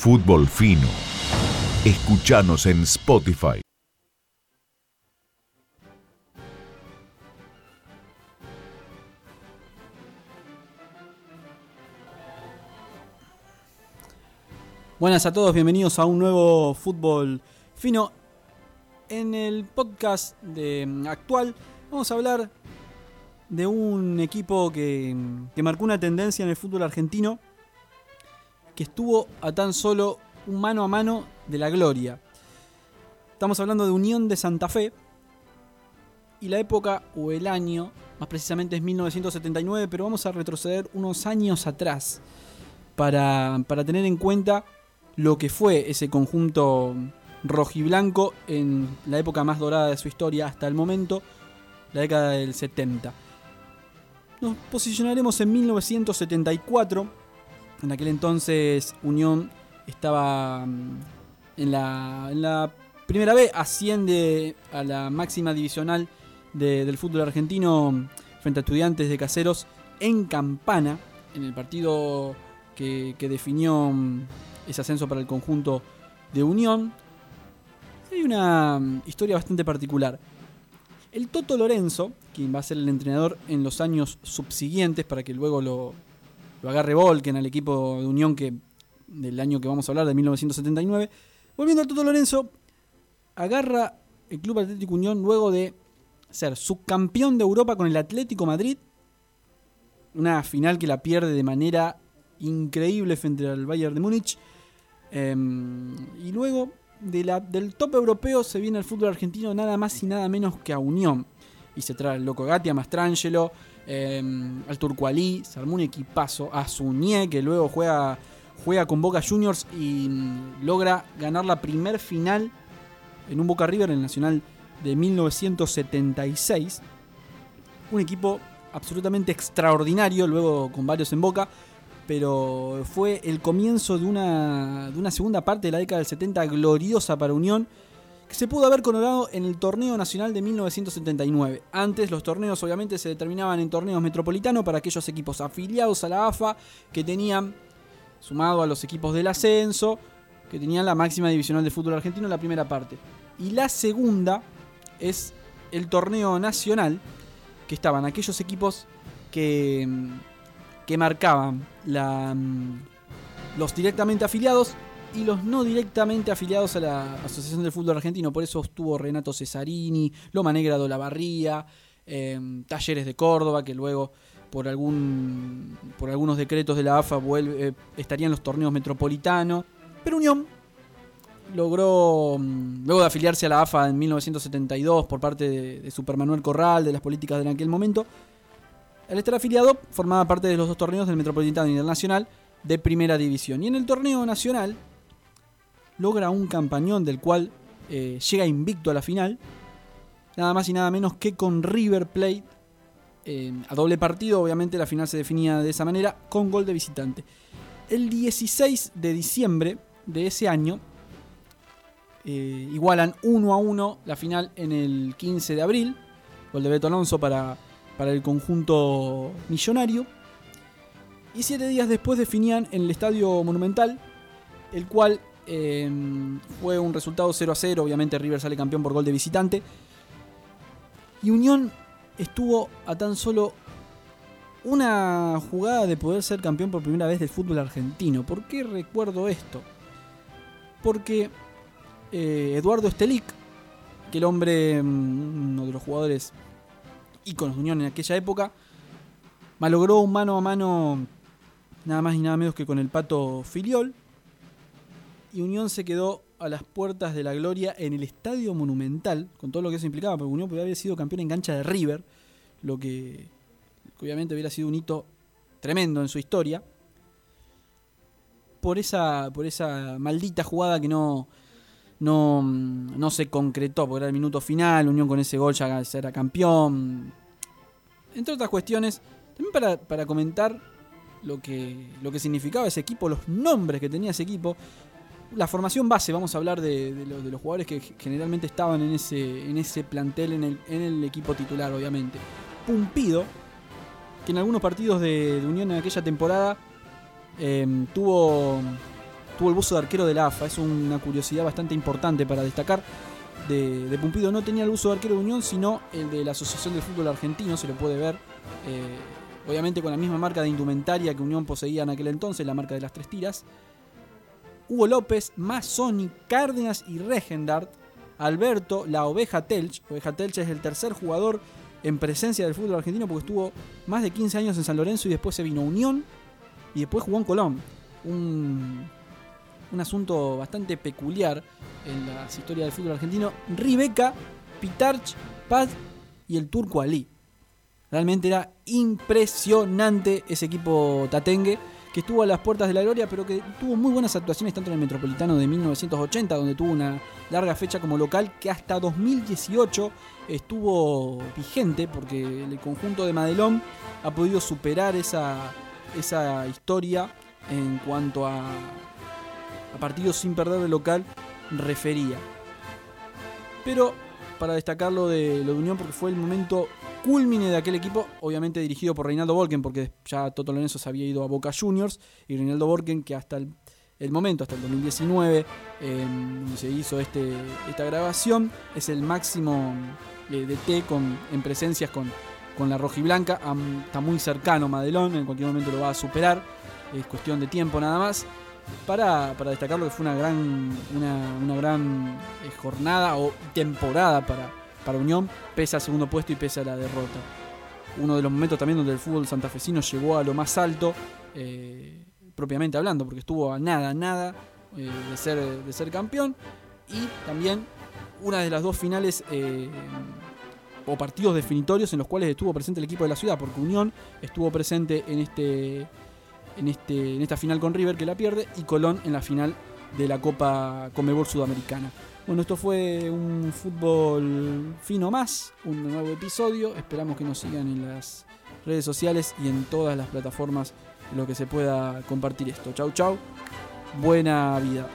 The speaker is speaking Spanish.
Fútbol Fino. Escuchanos en Spotify. Buenas a todos, bienvenidos a un nuevo Fútbol Fino. En el podcast de, mm, actual vamos a hablar de un equipo que, que marcó una tendencia en el fútbol argentino, que estuvo a tan solo un mano a mano de la gloria. Estamos hablando de Unión de Santa Fe y la época o el año, más precisamente es 1979, pero vamos a retroceder unos años atrás para, para tener en cuenta lo que fue ese conjunto rojiblanco en la época más dorada de su historia hasta el momento, la década del 70. Nos posicionaremos en 1974. En aquel entonces Unión estaba mm, en la, en la primera B, asciende a la máxima divisional de- del fútbol argentino frente a estudiantes de caseros en Campana, en el partido que, que definió mm, ese ascenso para el conjunto de Unión. Hay una mm, historia bastante particular. El Toto Lorenzo, quien va a ser el entrenador en los años subsiguientes para que luego lo, lo agarre Volken al equipo de Unión que del año que vamos a hablar, de 1979. Volviendo al Toto Lorenzo, agarra el Club Atlético Unión luego de ser subcampeón de Europa con el Atlético Madrid. Una final que la pierde de manera increíble frente al Bayern de Múnich. Em, y luego del top europeo se viene al fútbol argentino nada más y nada menos que a Unión. Y se trae al Loco Gatti, a Mastrangelo, em, al Turco Ali, se armó un equipazo, a Suñé, que luego juega, juega con Boca Juniors y mm, logra ganar la primer final en un Boca River en el Nacional de 1976. Un equipo absolutamente extraordinario, luego con varios en Boca, pero fue el comienzo de una, de una segunda parte de la década del 70 gloriosa para Unión, que se pudo haber coronado en el torneo nacional de 1979. Antes los torneos obviamente se determinaban en torneos metropolitanos para aquellos equipos afiliados a la AFA que tenían, sumado a los equipos del ascenso, que tenían la máxima divisional de fútbol argentino en la primera parte. Y la segunda es el torneo nacional, que estaban aquellos equipos que, que marcaban mm, los directamente afiliados y los no directamente afiliados a la Asociación del Fútbol Argentino. Por eso estuvo Renato Cesarini, Loma Negra de Olavarría, eh, Talleres de Córdoba, que luego por algún por algunos decretos de la AFA vuelve, eh, estarían los torneos metropolitanos. Pero Unión logró, mm, luego de afiliarse a la AFA en 1972 por parte de, de Super Manuel Corral, de las políticas de aquel momento, al estar afiliado formaba parte de los dos torneos del Metropolitano Internacional de Primera División. Y en el torneo nacional logra un campañón del cual eh, llega invicto a la final, nada más y nada menos que con River Plate. a doble partido, obviamente la final se definía de esa manera, con gol de visitante. El 16 de diciembre de ese año, eh, igualan 1 a 1 la final en el 15 de abril. Gol de Beto Alonso para, para el conjunto millonario. Y siete días después definían en el Estadio Monumental, el cual eh, fue un resultado 0 a 0. Obviamente River sale campeón por gol de visitante. Y Unión estuvo a tan solo una jugada de poder ser campeón por primera vez del fútbol argentino. ¿Por qué recuerdo esto? Porque eh, Eduardo Estelic, que el hombre, mm, uno de los jugadores íconos de Unión en aquella época, malogró un mano a mano nada más y nada menos que con el pato Filiol. Y Unión se quedó a las puertas de la gloria en el Estadio Monumental, con todo lo que eso implicaba, porque Unión podría haber sido campeón en cancha de River, lo que, que obviamente hubiera sido un hito tremendo en su historia. Por esa, por esa maldita jugada que no, no, no se concretó, porque era el minuto final, Unión con ese gol ya era campeón. Entre otras cuestiones, también para, para comentar lo que, lo que significaba ese equipo, los nombres que tenía ese equipo. La formación base, vamos a hablar de, los, jugadores que generalmente estaban en ese, en ese plantel, en el, equipo titular, obviamente. Pumpido, que en algunos partidos de, de Unión en aquella temporada eh, tuvo, estuvo el buzo de arquero de la AFA. Es una curiosidad bastante importante para destacar. De, Pumpido no tenía el buzo de arquero de Unión, sino el de la Asociación de Fútbol Argentino, se lo puede ver. Eh, obviamente con la misma marca de indumentaria que Unión poseía en aquel entonces, la marca de las tres tiras. Hugo López, Mazzoni, Cárdenas y Regendart. Alberto, la oveja Telch. Oveja Telch es el tercer jugador en presencia del fútbol argentino porque estuvo más de 15 años en San Lorenzo y después se vino a Unión y después jugó en Colón. Un, un asunto bastante peculiar en las historias del fútbol argentino. Ribeca, Pitarch, Paz y el turco Ali. Realmente era impresionante ese equipo tatengue que estuvo a las puertas de la gloria, pero que tuvo muy buenas actuaciones tanto en el Metropolitano de 1980, donde tuvo una larga fecha como local, que hasta 2018 estuvo vigente, porque el conjunto de Madelón ha podido superar esa, esa historia en cuanto a, a partidos sin perder de local refería. Pero para destacar lo de, lo de Unión, porque fue el momento culmine de aquel equipo, obviamente dirigido por Reinaldo Borken, porque ya Toto Lorenzo se había ido a Boca Juniors, y Reinaldo Borken, que hasta el, momento, hasta el 2019, eh, se hizo este, esta grabación, es el máximo eh, de T en presencias con, con la rojiblanca, está muy cercano Madelón, en cualquier momento lo va a superar, es cuestión de tiempo nada más. Para, para destacar lo que fue una gran, una gran eh, jornada o temporada para, para Unión, pese al segundo puesto y pese a la derrota. Uno de los momentos también donde el fútbol santafesino llegó a lo más alto, eh, propiamente hablando, porque estuvo a nada, nada eh, de, ser, de ser campeón. Y también una de las dos finales eh, o partidos definitorios en los cuales estuvo presente el equipo de la ciudad, porque Unión estuvo presente en, este, en, este, en esta final con River que la pierde y Colón en la final de la Copa Comebol Sudamericana. Bueno, esto fue un fútbol fino más, un nuevo episodio. Esperamos que nos sigan en las redes sociales y en todas las plataformas lo que se pueda compartir esto. Chau, chau. Buena vida.